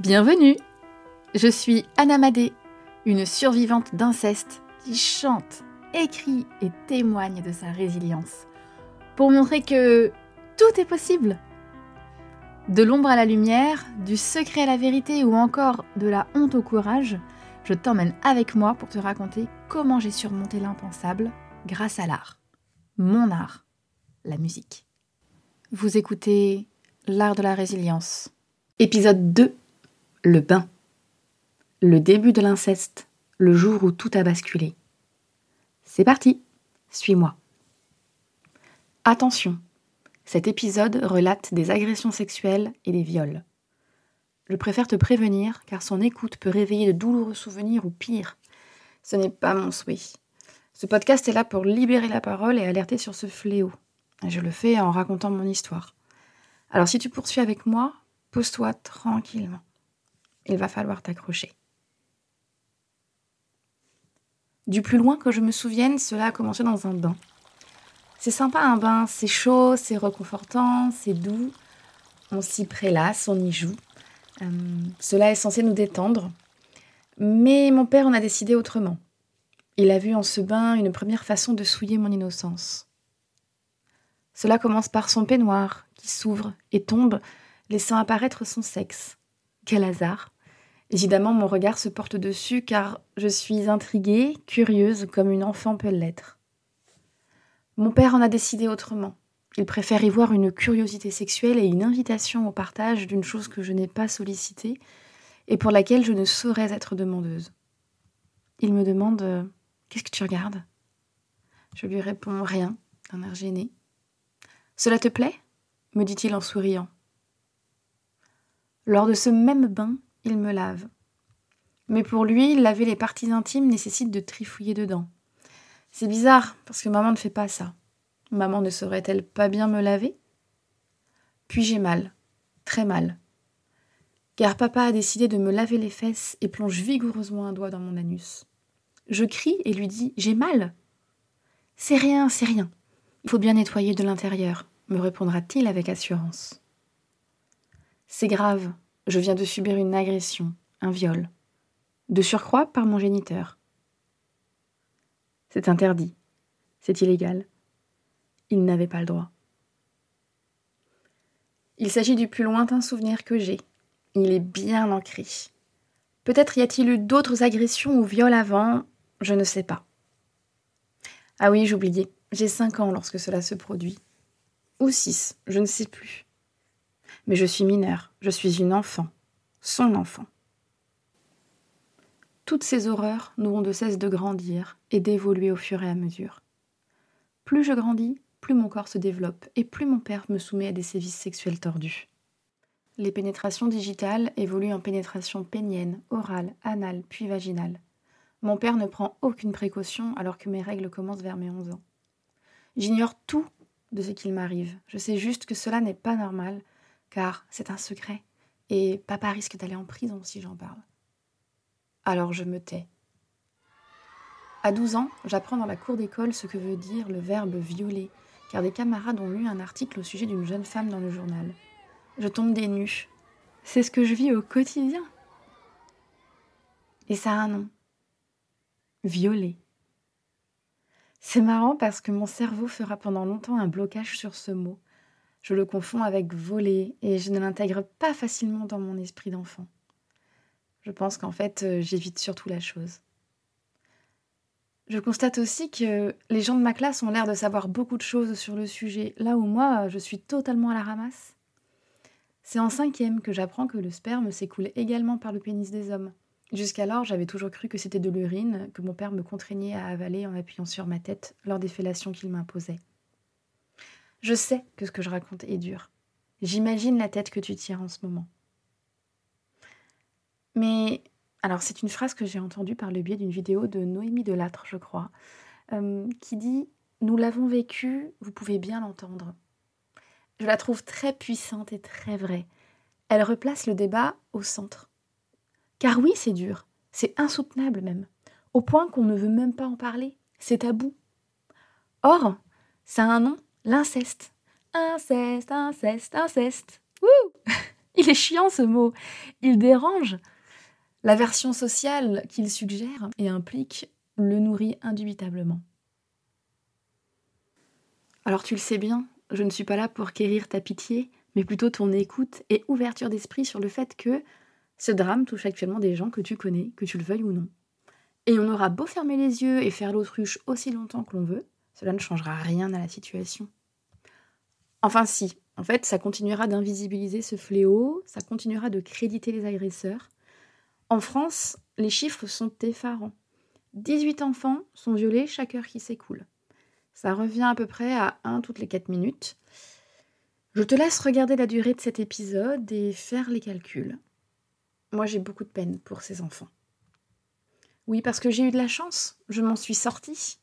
Bienvenue Je suis Anna Madé, une survivante d'inceste qui chante, écrit et témoigne de sa résilience pour montrer que tout est possible. De l'ombre à la lumière, du secret à la vérité ou encore de la honte au courage, je t'emmène avec moi pour te raconter comment j'ai surmonté l'impensable grâce à l'art. Mon art, la musique. Vous écoutez L'art de la résilience. Épisode 2 le bain. Le début de l'inceste, le jour où tout a basculé. C'est parti, suis-moi. Attention, cet épisode relate des agressions sexuelles et des viols. Je préfère te prévenir car son écoute peut réveiller de douloureux souvenirs ou pire. Ce n'est pas mon souhait. Ce podcast est là pour libérer la parole et alerter sur ce fléau. je le fais en racontant mon histoire. Alors si tu poursuis avec moi, pose-toi tranquillement il va falloir t'accrocher. Du plus loin que je me souvienne, cela a commencé dans un bain. C'est sympa un bain, c'est chaud, c'est reconfortant, c'est doux. On s'y prélasse, on y joue. Euh, cela est censé nous détendre. Mais mon père en a décidé autrement. Il a vu en ce bain une première façon de souiller mon innocence. Cela commence par son peignoir qui s'ouvre et tombe, laissant apparaître son sexe. Quel hasard Évidemment, mon regard se porte dessus car je suis intriguée, curieuse, comme une enfant peut l'être. Mon père en a décidé autrement. Il préfère y voir une curiosité sexuelle et une invitation au partage d'une chose que je n'ai pas sollicitée et pour laquelle je ne saurais être demandeuse. Il me demande euh, Qu'est-ce que tu regardes? Je lui réponds Rien, d'un air gêné. Cela te plaît? me dit-il en souriant. Lors de ce même bain, il me lave. Mais pour lui, laver les parties intimes nécessite de trifouiller dedans. C'est bizarre, parce que maman ne fait pas ça. Maman ne saurait-elle pas bien me laver? Puis j'ai mal, très mal. Car papa a décidé de me laver les fesses et plonge vigoureusement un doigt dans mon anus. Je crie et lui dis J'ai mal C'est rien, c'est rien. Il faut bien nettoyer de l'intérieur, me répondra-t-il avec assurance. C'est grave, je viens de subir une agression, un viol. De surcroît par mon géniteur. C'est interdit. C'est illégal. Il n'avait pas le droit. Il s'agit du plus lointain souvenir que j'ai. Il est bien ancré. Peut-être y a-t-il eu d'autres agressions ou viols avant, je ne sais pas. Ah oui, j'oubliais. J'ai cinq ans lorsque cela se produit. Ou six, je ne sais plus. Mais je suis mineure, je suis une enfant, son enfant. Toutes ces horreurs n'auront de cesse de grandir et d'évoluer au fur et à mesure. Plus je grandis, plus mon corps se développe et plus mon père me soumet à des sévices sexuels tordus. Les pénétrations digitales évoluent en pénétration pénienne, orale, anale, puis vaginale. Mon père ne prend aucune précaution alors que mes règles commencent vers mes 11 ans. J'ignore tout de ce qu'il m'arrive. Je sais juste que cela n'est pas normal car c'est un secret, et papa risque d'aller en prison si j'en parle. Alors je me tais. À 12 ans, j'apprends dans la cour d'école ce que veut dire le verbe violer, car des camarades ont lu un article au sujet d'une jeune femme dans le journal. Je tombe des nues. C'est ce que je vis au quotidien. Et ça a un nom. Violer. C'est marrant parce que mon cerveau fera pendant longtemps un blocage sur ce mot je le confonds avec voler et je ne l'intègre pas facilement dans mon esprit d'enfant. Je pense qu'en fait, euh, j'évite surtout la chose. Je constate aussi que les gens de ma classe ont l'air de savoir beaucoup de choses sur le sujet, là où moi, je suis totalement à la ramasse. C'est en cinquième que j'apprends que le sperme s'écoule également par le pénis des hommes. Jusqu'alors, j'avais toujours cru que c'était de l'urine que mon père me contraignait à avaler en appuyant sur ma tête lors des fellations qu'il m'imposait. Je sais que ce que je raconte est dur. J'imagine la tête que tu tires en ce moment. Mais, alors c'est une phrase que j'ai entendue par le biais d'une vidéo de Noémie Delattre, je crois, euh, qui dit Nous l'avons vécu, vous pouvez bien l'entendre. Je la trouve très puissante et très vraie. Elle replace le débat au centre. Car oui, c'est dur, c'est insoutenable même, au point qu'on ne veut même pas en parler, c'est tabou. Or, ça a un nom L'inceste. Inceste, inceste, inceste. Wouh Il est chiant ce mot. Il dérange. La version sociale qu'il suggère et implique le nourrit indubitablement. Alors tu le sais bien, je ne suis pas là pour quérir ta pitié, mais plutôt ton écoute et ouverture d'esprit sur le fait que ce drame touche actuellement des gens que tu connais, que tu le veuilles ou non. Et on aura beau fermer les yeux et faire l'autruche aussi longtemps que l'on veut, cela ne changera rien à la situation. Enfin si, en fait, ça continuera d'invisibiliser ce fléau, ça continuera de créditer les agresseurs. En France, les chiffres sont effarants. 18 enfants sont violés chaque heure qui s'écoule. Ça revient à peu près à 1 toutes les 4 minutes. Je te laisse regarder la durée de cet épisode et faire les calculs. Moi, j'ai beaucoup de peine pour ces enfants. Oui, parce que j'ai eu de la chance, je m'en suis sortie.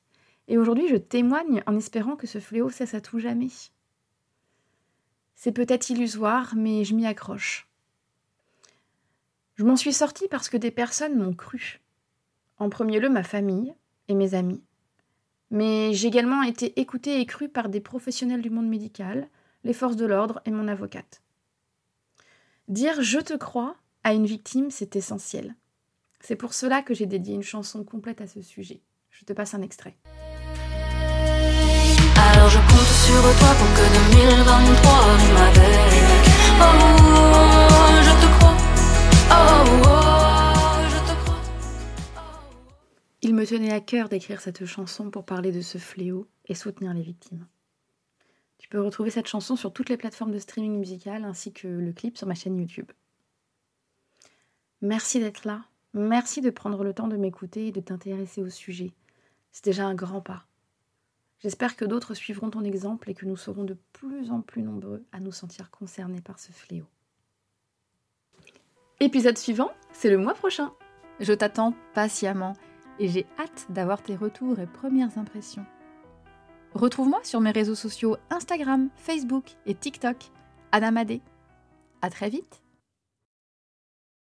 Et aujourd'hui, je témoigne en espérant que ce fléau cesse à tout jamais. C'est peut-être illusoire, mais je m'y accroche. Je m'en suis sortie parce que des personnes m'ont cru. En premier lieu, ma famille et mes amis. Mais j'ai également été écoutée et crue par des professionnels du monde médical, les forces de l'ordre et mon avocate. Dire je te crois à une victime, c'est essentiel. C'est pour cela que j'ai dédié une chanson complète à ce sujet. Je te passe un extrait. Alors je compte sur toi pour que 2023 Oh, je te crois. Il me tenait à cœur d'écrire cette chanson pour parler de ce fléau et soutenir les victimes. Tu peux retrouver cette chanson sur toutes les plateformes de streaming musical ainsi que le clip sur ma chaîne YouTube. Merci d'être là. Merci de prendre le temps de m'écouter et de t'intéresser au sujet. C'est déjà un grand pas. J'espère que d'autres suivront ton exemple et que nous serons de plus en plus nombreux à nous sentir concernés par ce fléau. Épisode suivant, c'est le mois prochain. Je t'attends patiemment et j'ai hâte d'avoir tes retours et premières impressions. Retrouve-moi sur mes réseaux sociaux Instagram, Facebook et TikTok, Anamadé. À très vite